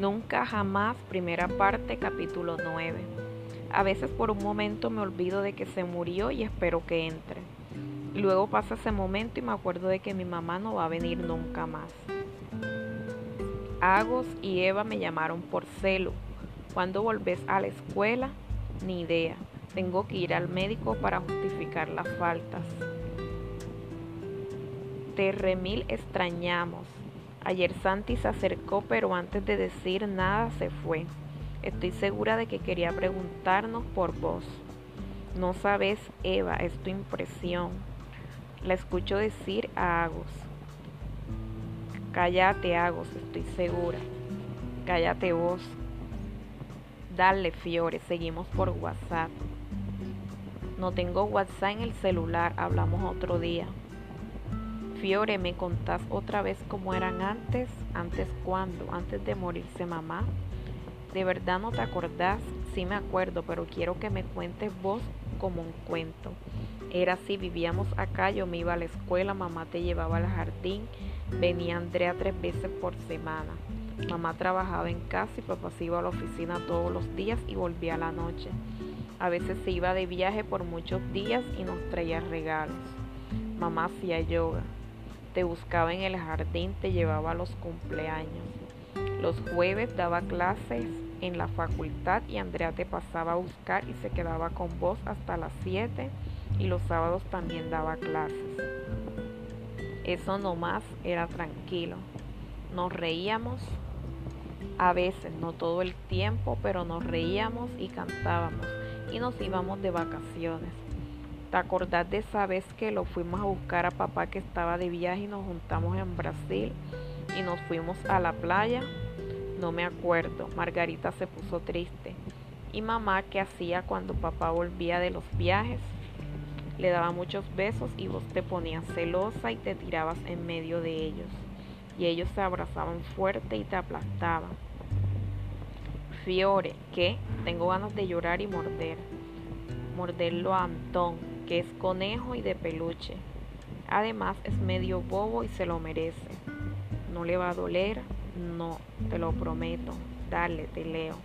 Nunca jamás, primera parte, capítulo 9. A veces por un momento me olvido de que se murió y espero que entre. Luego pasa ese momento y me acuerdo de que mi mamá no va a venir nunca más. Agos y Eva me llamaron por celo. ¿Cuándo volvés a la escuela? Ni idea. Tengo que ir al médico para justificar las faltas. Te remil extrañamos. Ayer Santi se acercó, pero antes de decir nada se fue. Estoy segura de que quería preguntarnos por vos. No sabes, Eva, es tu impresión. La escucho decir a Agos. Cállate, Agos, estoy segura. Cállate vos. Dale, Fiore, seguimos por WhatsApp. No tengo WhatsApp en el celular, hablamos otro día. Fiore, ¿me contás otra vez cómo eran antes? ¿Antes cuándo? ¿Antes de morirse mamá? ¿De verdad no te acordás? Sí me acuerdo, pero quiero que me cuentes vos como un cuento. Era así, vivíamos acá, yo me iba a la escuela, mamá te llevaba al jardín, venía Andrea tres veces por semana. Mamá trabajaba en casa y papá se iba a la oficina todos los días y volvía a la noche. A veces se iba de viaje por muchos días y nos traía regalos. Mamá hacía yoga te buscaba en el jardín, te llevaba a los cumpleaños. Los jueves daba clases en la facultad y Andrea te pasaba a buscar y se quedaba con vos hasta las 7 y los sábados también daba clases. Eso nomás era tranquilo. Nos reíamos a veces, no todo el tiempo, pero nos reíamos y cantábamos y nos íbamos de vacaciones. ¿Te acordás de esa vez que lo fuimos a buscar a papá que estaba de viaje y nos juntamos en Brasil y nos fuimos a la playa? No me acuerdo. Margarita se puso triste. ¿Y mamá qué hacía cuando papá volvía de los viajes? Le daba muchos besos y vos te ponías celosa y te tirabas en medio de ellos. Y ellos se abrazaban fuerte y te aplastaban. Fiore, ¿qué? Tengo ganas de llorar y morder. Morderlo a Antón que es conejo y de peluche. Además es medio bobo y se lo merece. No le va a doler, no, te lo prometo. Dale, te leo.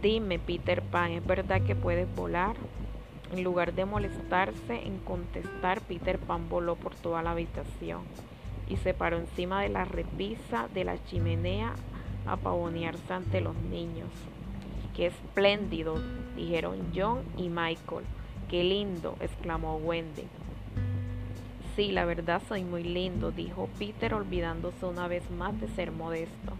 Dime, Peter Pan, ¿es verdad que puedes volar? En lugar de molestarse en contestar, Peter Pan voló por toda la habitación y se paró encima de la repisa de la chimenea a pavonearse ante los niños. ¡Qué espléndido! dijeron John y Michael. Qué lindo, exclamó Wendy. Sí, la verdad soy muy lindo, dijo Peter olvidándose una vez más de ser modesto.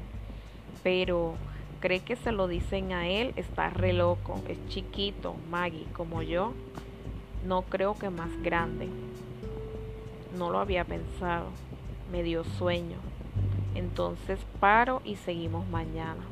Pero, ¿cree que se lo dicen a él? Está re loco, es chiquito, Maggie, como yo. No creo que más grande. No lo había pensado. Me dio sueño. Entonces paro y seguimos mañana.